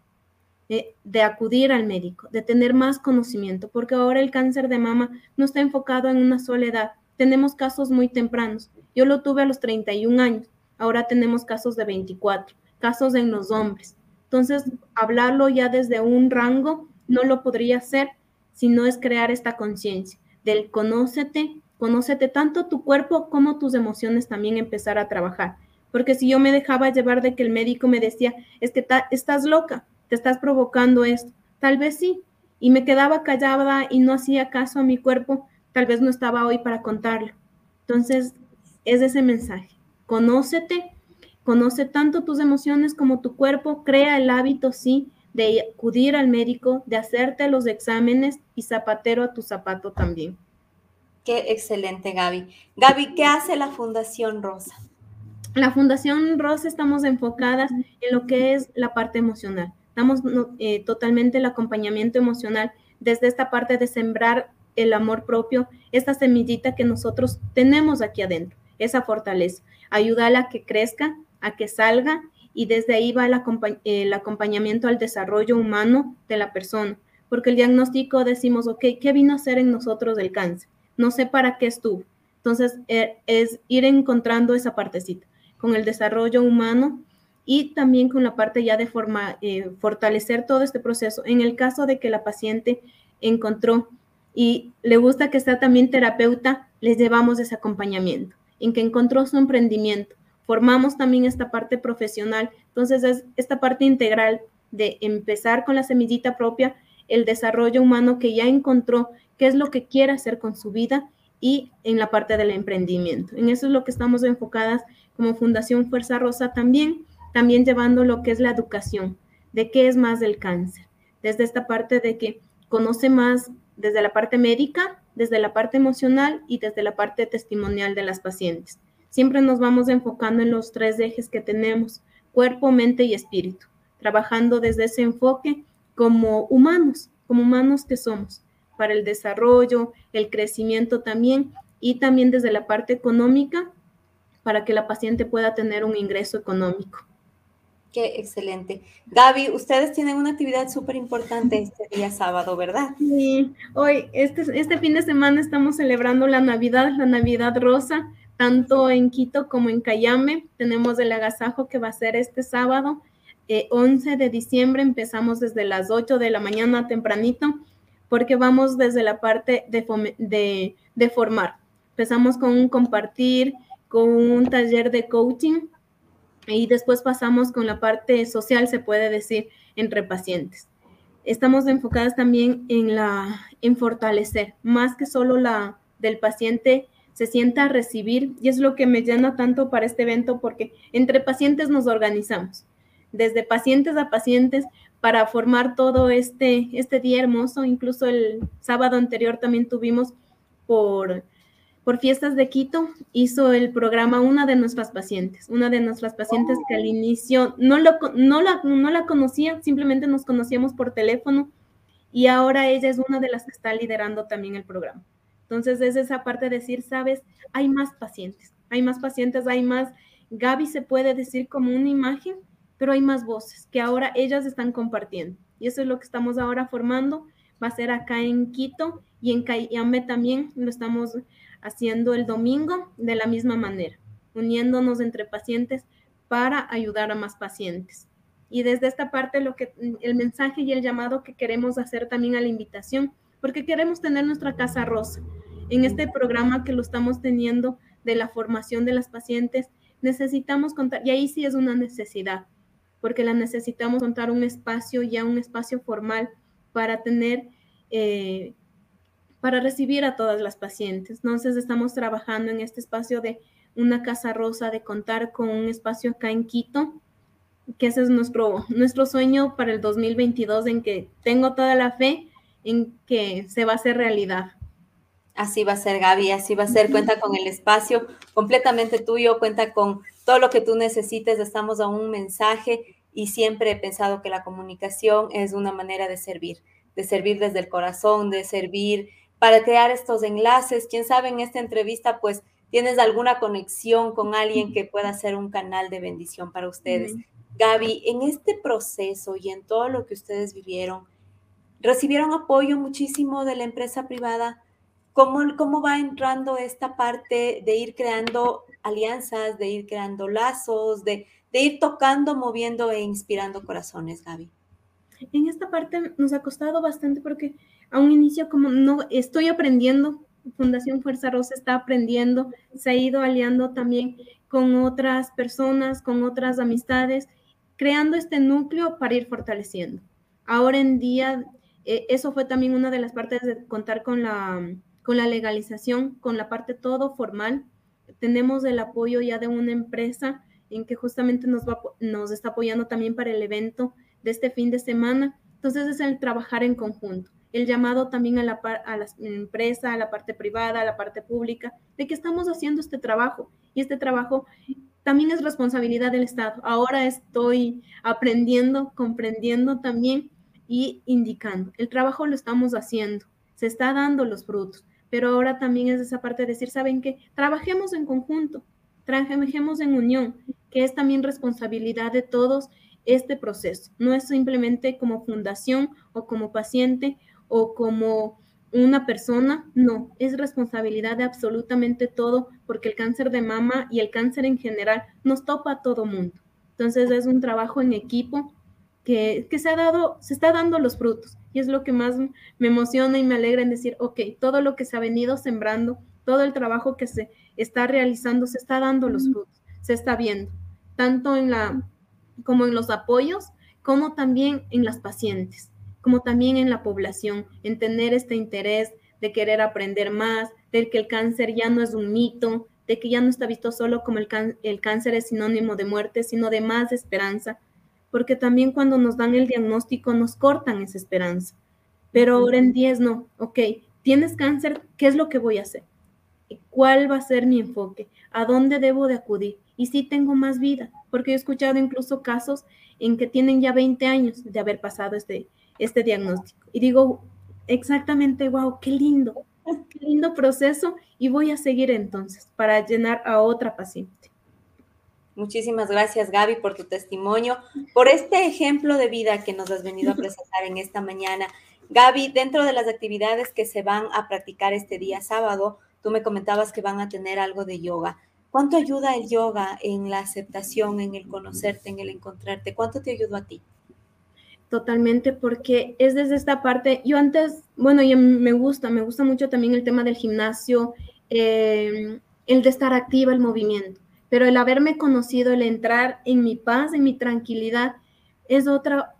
de, acudir al médico, de tener más conocimiento, porque ahora el cáncer de mama no está enfocado en una sola edad. Tenemos casos muy tempranos. Yo lo tuve a los 31 años, ahora tenemos casos de 24, casos en los hombres. Entonces, hablarlo ya desde un rango no lo podría hacer si no es crear esta conciencia del conócete, conócete tanto tu cuerpo como tus emociones también empezar a trabajar. Porque si yo me dejaba llevar de que el médico me decía, es que estás loca, te estás provocando esto. Tal vez sí. Y me quedaba callada y no hacía caso a mi cuerpo. Tal vez no estaba hoy para contarlo. Entonces, es ese mensaje. Conócete, conoce tanto tus emociones como tu cuerpo, crea el hábito, sí, de acudir al médico, de hacerte los exámenes y zapatero a tu zapato también. Qué excelente, Gaby. Gaby, ¿qué hace la Fundación Rosa? La Fundación Rosa estamos enfocadas en lo que es la parte emocional damos eh, totalmente el acompañamiento emocional desde esta parte de sembrar el amor propio, esta semillita que nosotros tenemos aquí adentro, esa fortaleza, ayudarla a que crezca, a que salga y desde ahí va el, el acompañamiento al desarrollo humano de la persona, porque el diagnóstico decimos, ok, ¿qué vino a hacer en nosotros el cáncer? No sé para qué estuvo. Entonces, eh, es ir encontrando esa partecita. Con el desarrollo humano y también con la parte ya de forma, eh, fortalecer todo este proceso. En el caso de que la paciente encontró y le gusta que sea también terapeuta, les llevamos ese acompañamiento. En que encontró su emprendimiento, formamos también esta parte profesional. Entonces es esta parte integral de empezar con la semillita propia, el desarrollo humano que ya encontró, qué es lo que quiere hacer con su vida y en la parte del emprendimiento. En eso es lo que estamos enfocadas como Fundación Fuerza Rosa también también llevando lo que es la educación, de qué es más del cáncer, desde esta parte de que conoce más desde la parte médica, desde la parte emocional y desde la parte testimonial de las pacientes. Siempre nos vamos enfocando en los tres ejes que tenemos, cuerpo, mente y espíritu, trabajando desde ese enfoque como humanos, como humanos que somos, para el desarrollo, el crecimiento también y también desde la parte económica para que la paciente pueda tener un ingreso económico. Qué excelente. Gaby, ustedes tienen una actividad súper importante este día sábado, ¿verdad? Sí, hoy, este, este fin de semana estamos celebrando la Navidad, la Navidad Rosa, tanto en Quito como en Cayame. Tenemos el agasajo que va a ser este sábado, 11 eh, de diciembre. Empezamos desde las 8 de la mañana tempranito, porque vamos desde la parte de, de, de formar. Empezamos con un compartir, con un taller de coaching y después pasamos con la parte social, se puede decir, entre pacientes. Estamos enfocadas también en, la, en fortalecer, más que solo la del paciente se sienta a recibir, y es lo que me llena tanto para este evento, porque entre pacientes nos organizamos, desde pacientes a pacientes, para formar todo este, este día hermoso. Incluso el sábado anterior también tuvimos por por Fiestas de Quito hizo el programa una de nuestras pacientes, una de nuestras pacientes que al inicio no, lo, no, la, no la conocía, simplemente nos conocíamos por teléfono y ahora ella es una de las que está liderando también el programa. Entonces es esa parte de decir, sabes, hay más pacientes, hay más pacientes, hay más, Gaby se puede decir como una imagen, pero hay más voces que ahora ellas están compartiendo. Y eso es lo que estamos ahora formando. Va a ser acá en Quito y en Cayambe también lo estamos haciendo el domingo de la misma manera, uniéndonos entre pacientes para ayudar a más pacientes. Y desde esta parte lo que el mensaje y el llamado que queremos hacer también a la invitación, porque queremos tener nuestra casa rosa. En este programa que lo estamos teniendo de la formación de las pacientes, necesitamos contar, y ahí sí es una necesidad, porque la necesitamos contar un espacio, ya un espacio formal para tener, eh, para recibir a todas las pacientes. Entonces estamos trabajando en este espacio de una casa rosa, de contar con un espacio acá en Quito, que ese es nuestro, nuestro sueño para el 2022, en que tengo toda la fe en que se va a hacer realidad. Así va a ser, Gaby, así va a ser. Cuenta con el espacio completamente tuyo, cuenta con todo lo que tú necesites. Estamos a un mensaje y siempre he pensado que la comunicación es una manera de servir, de servir desde el corazón, de servir para crear estos enlaces. Quién sabe, en esta entrevista, pues tienes alguna conexión con alguien que pueda ser un canal de bendición para ustedes. Gaby, en este proceso y en todo lo que ustedes vivieron, recibieron apoyo muchísimo de la empresa privada. ¿Cómo, ¿Cómo va entrando esta parte de ir creando alianzas, de ir creando lazos, de, de ir tocando, moviendo e inspirando corazones, Gaby? En esta parte nos ha costado bastante porque a un inicio como no estoy aprendiendo, Fundación Fuerza Rosa está aprendiendo, se ha ido aliando también con otras personas, con otras amistades, creando este núcleo para ir fortaleciendo. Ahora en día, eh, eso fue también una de las partes de contar con la, con la legalización, con la parte todo formal. Tenemos el apoyo ya de una empresa en que justamente nos, va, nos está apoyando también para el evento de este fin de semana. Entonces es el trabajar en conjunto el llamado también a la, empresa, a la parte privada, a la parte pública, de que estamos haciendo este trabajo. Y este trabajo también es responsabilidad del Estado. Ahora estoy aprendiendo, comprendiendo también y indicando. El trabajo lo estamos haciendo, se está dando los frutos, pero ahora también es esa parte de decir, ¿saben qué? Trabajemos en conjunto, trabajemos en unión, que es también responsabilidad de todos este proceso. No es simplemente como fundación o como paciente o como una persona, no, es responsabilidad de absolutamente todo, porque el cáncer de mama y el cáncer en general nos topa a todo mundo. Entonces es un trabajo en equipo que, se ha dado, se está dando los frutos y es lo que más me emociona y me alegra en decir, ok, todo lo que se ha venido sembrando, todo el trabajo que se está realizando, se está dando los frutos, se está viendo, tanto en la, como en los apoyos, como también en las pacientes como también en la población, en tener este interés de querer aprender más, de que el cáncer ya no es un mito, de que ya no está visto solo como el, el cáncer es sinónimo de muerte, sino de más esperanza, porque también cuando nos dan el diagnóstico nos cortan esa esperanza. Pero ahora en 10 no, ok, tienes cáncer, ¿qué es lo que voy a hacer? ¿Cuál va a ser mi enfoque? ¿A dónde debo de acudir? Y si tengo más vida, porque he escuchado incluso casos en que tienen ya 20 años de haber pasado este, este diagnóstico. Y digo, exactamente, wow, qué lindo, qué lindo proceso y voy a seguir entonces para llenar a otra paciente. Muchísimas gracias, Gaby, por tu testimonio, por este ejemplo de vida que nos has venido a presentar en esta mañana. Gaby, dentro de las actividades que se van a practicar este día sábado, tú me comentabas que van a tener algo de yoga. ¿Cuánto ayuda el yoga en la aceptación, en el conocerte, en el encontrarte? ¿Cuánto te ayudó a ti? Totalmente, porque es desde esta parte, yo antes, bueno, y me gusta, me gusta mucho también el tema del gimnasio, em, el de estar activa, el movimiento, pero el haberme conocido, el entrar en mi paz, en mi tranquilidad, es otra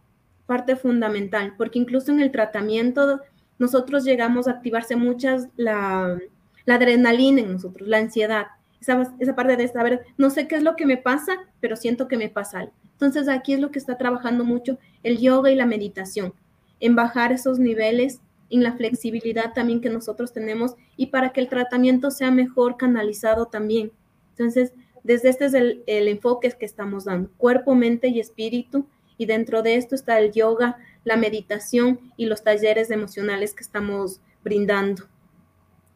parte fundamental, porque incluso en el tratamiento nosotros llegamos a activarse muchas la adrenalina en nosotros, la ansiedad, esa, esa parte de saber, no sé qué es lo que me pasa, pero siento que me pasa algo entonces aquí es lo que está trabajando mucho el yoga y la meditación, en bajar esos niveles, en la flexibilidad también que nosotros tenemos y para que el tratamiento sea mejor canalizado también. Entonces, desde este es el, enfoque que estamos dando, cuerpo, mente y espíritu, y dentro de esto está el yoga, la meditación y los talleres emocionales que estamos brindando.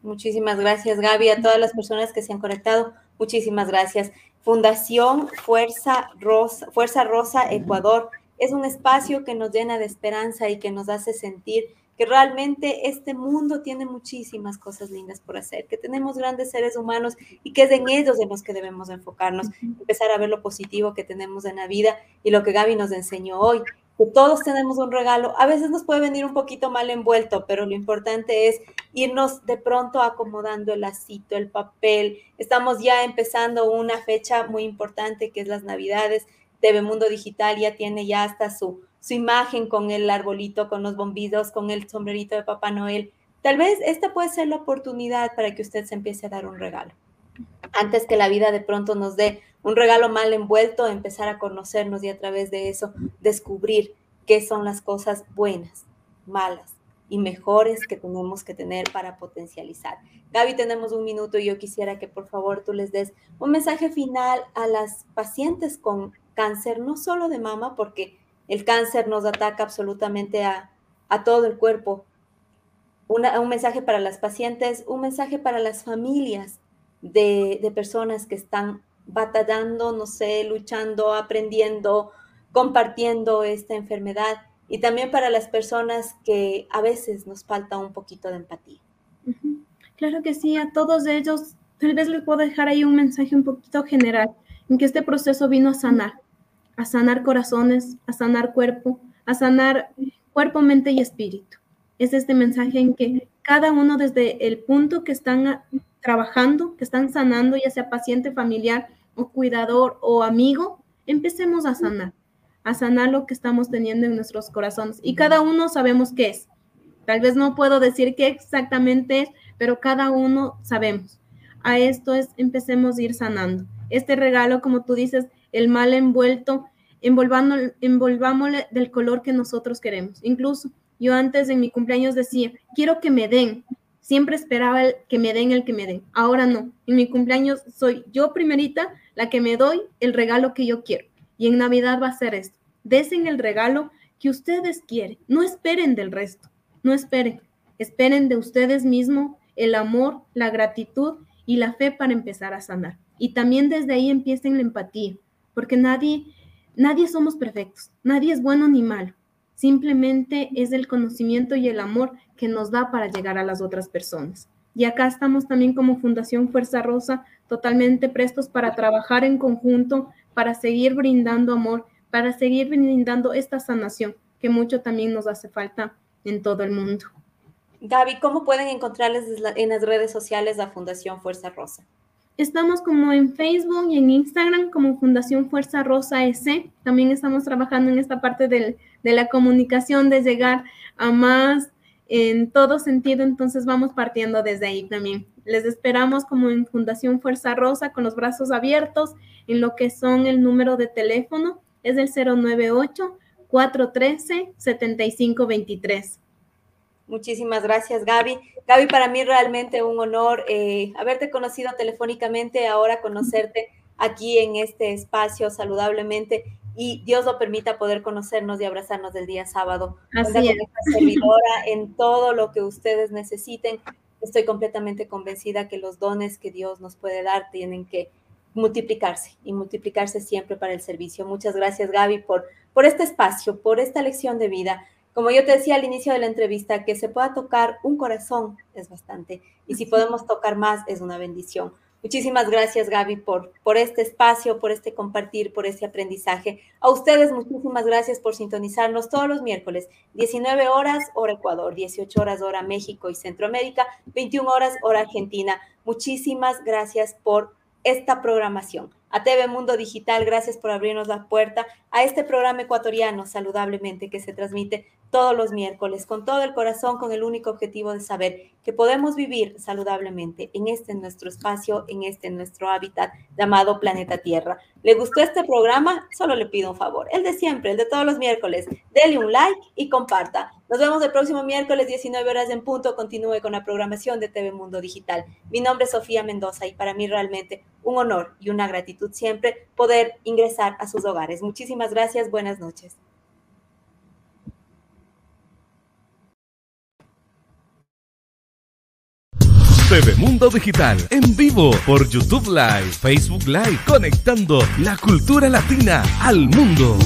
Muchísimas gracias, Gaby, a todas las personas que se han conectado. Muchísimas gracias. Fundación Fuerza Rosa, Fuerza Rosa Ecuador es un espacio que nos llena de esperanza y que nos hace sentir que realmente este mundo tiene muchísimas cosas lindas por hacer, que tenemos grandes seres humanos y que es en ellos en los que debemos enfocarnos, empezar a ver lo positivo que tenemos en la vida y lo que Gaby nos enseñó hoy. Todos tenemos un regalo. A veces nos puede venir un poquito mal envuelto, pero lo importante es irnos de pronto acomodando el lacito, el papel. Estamos ya empezando una fecha muy importante que es las Navidades. TV Mundo Digital ya tiene ya hasta su, su imagen con el arbolito, con los bombidos, con el sombrerito de Papá Noel. Tal vez esta puede ser la oportunidad para que usted se empiece a dar un regalo. Antes que la vida de pronto nos dé un regalo mal envuelto, empezar a conocernos y a través de eso descubrir qué son las cosas buenas, malas y mejores que tenemos que tener para potencializar. Gaby, tenemos un minuto y yo quisiera que por favor tú les des un mensaje final a las pacientes con cáncer, no solo de mama, porque el cáncer nos ataca absolutamente a, todo el cuerpo. un mensaje para las pacientes, un mensaje para las familias de, de personas que están batallando, no sé, luchando, aprendiendo, compartiendo esta enfermedad y también para las personas que a veces nos falta un poquito de empatía. Claro que sí, a todos ellos tal vez les puedo dejar ahí un mensaje un poquito general, en que este proceso vino a sanar, a sanar corazones, a sanar cuerpo, a sanar cuerpo, mente y espíritu. Es este mensaje en que cada uno desde el punto que están trabajando, que están sanando, ya sea paciente, familiar o cuidador o amigo, empecemos a sanar, a sanar lo que estamos teniendo en nuestros corazones. Y cada uno sabemos qué es. Tal vez no puedo decir qué exactamente es, pero cada uno sabemos. A esto es, empecemos a ir sanando. Este regalo, como tú dices, el mal envuelto, envolvámosle del color que nosotros queremos. Incluso yo antes en mi cumpleaños decía, quiero que me den, Siempre esperaba el que me den el que me den. Ahora no. En mi cumpleaños soy yo primerita la que me doy el regalo que yo quiero. Y en Navidad va a ser esto. Desen el regalo que ustedes quieren. No esperen del resto. No esperen. Esperen de ustedes mismos el amor, la gratitud y la fe para empezar a sanar. Y también desde ahí empiecen la empatía, porque nadie, nadie somos perfectos, nadie es bueno ni malo. Simplemente es el conocimiento y el amor que nos da para llegar a las otras personas. Y acá estamos también como Fundación Fuerza Rosa totalmente prestos para trabajar en conjunto, para seguir brindando amor, para seguir brindando esta sanación que mucho también nos hace falta en todo el mundo. Gaby, ¿cómo pueden encontrarles en las redes sociales la Fundación Fuerza Rosa? Estamos como en Facebook y en Instagram como Fundación Fuerza Rosa S. También estamos trabajando en esta parte de la comunicación, de llegar a más en todo sentido, entonces vamos partiendo desde ahí también. Les esperamos como en Fundación Fuerza Rosa con los brazos abiertos en lo que son el número de teléfono, es el 098 413 7523. Muchísimas gracias, Gaby. Gaby, para mí realmente un honor eh, haberte conocido telefónicamente, ahora conocerte aquí en este espacio saludablemente y Dios lo permita poder conocernos y abrazarnos del día sábado. Así es. servidora en todo lo que ustedes necesiten. Estoy completamente convencida que los dones que Dios nos puede dar tienen que multiplicarse y multiplicarse siempre para el servicio. Muchas gracias, Gaby, por, por este espacio, por esta lección de vida. Como yo te decía al inicio de la entrevista, que se pueda tocar un corazón es bastante y si podemos tocar más es una bendición. Muchísimas gracias, Gaby, por, por este espacio, por este compartir, por este aprendizaje. A ustedes, muchísimas gracias por sintonizarnos todos los miércoles, 19 horas, hora Ecuador, 18 horas, hora México y Centroamérica, 21 horas, hora Argentina. Muchísimas gracias por esta programación. A TV Mundo Digital, gracias por abrirnos la puerta a este programa ecuatoriano saludablemente que se transmite todos los miércoles con todo el corazón, con el único objetivo de saber que podemos vivir saludablemente en este nuestro espacio, en este nuestro hábitat llamado Planeta Tierra. ¿Le gustó este programa? Solo le pido un favor, el de siempre, el de todos los miércoles. Dele un like y comparta. Nos vemos el próximo miércoles 19 horas en punto. Continúe con la programación de TV Mundo Digital. Mi nombre es Sofía Mendoza y para mí realmente un honor y una gratitud siempre poder ingresar a sus hogares. Muchísimas gracias. Buenas noches. TV Mundo Digital en vivo por YouTube Live, Facebook Live, conectando la cultura latina al mundo.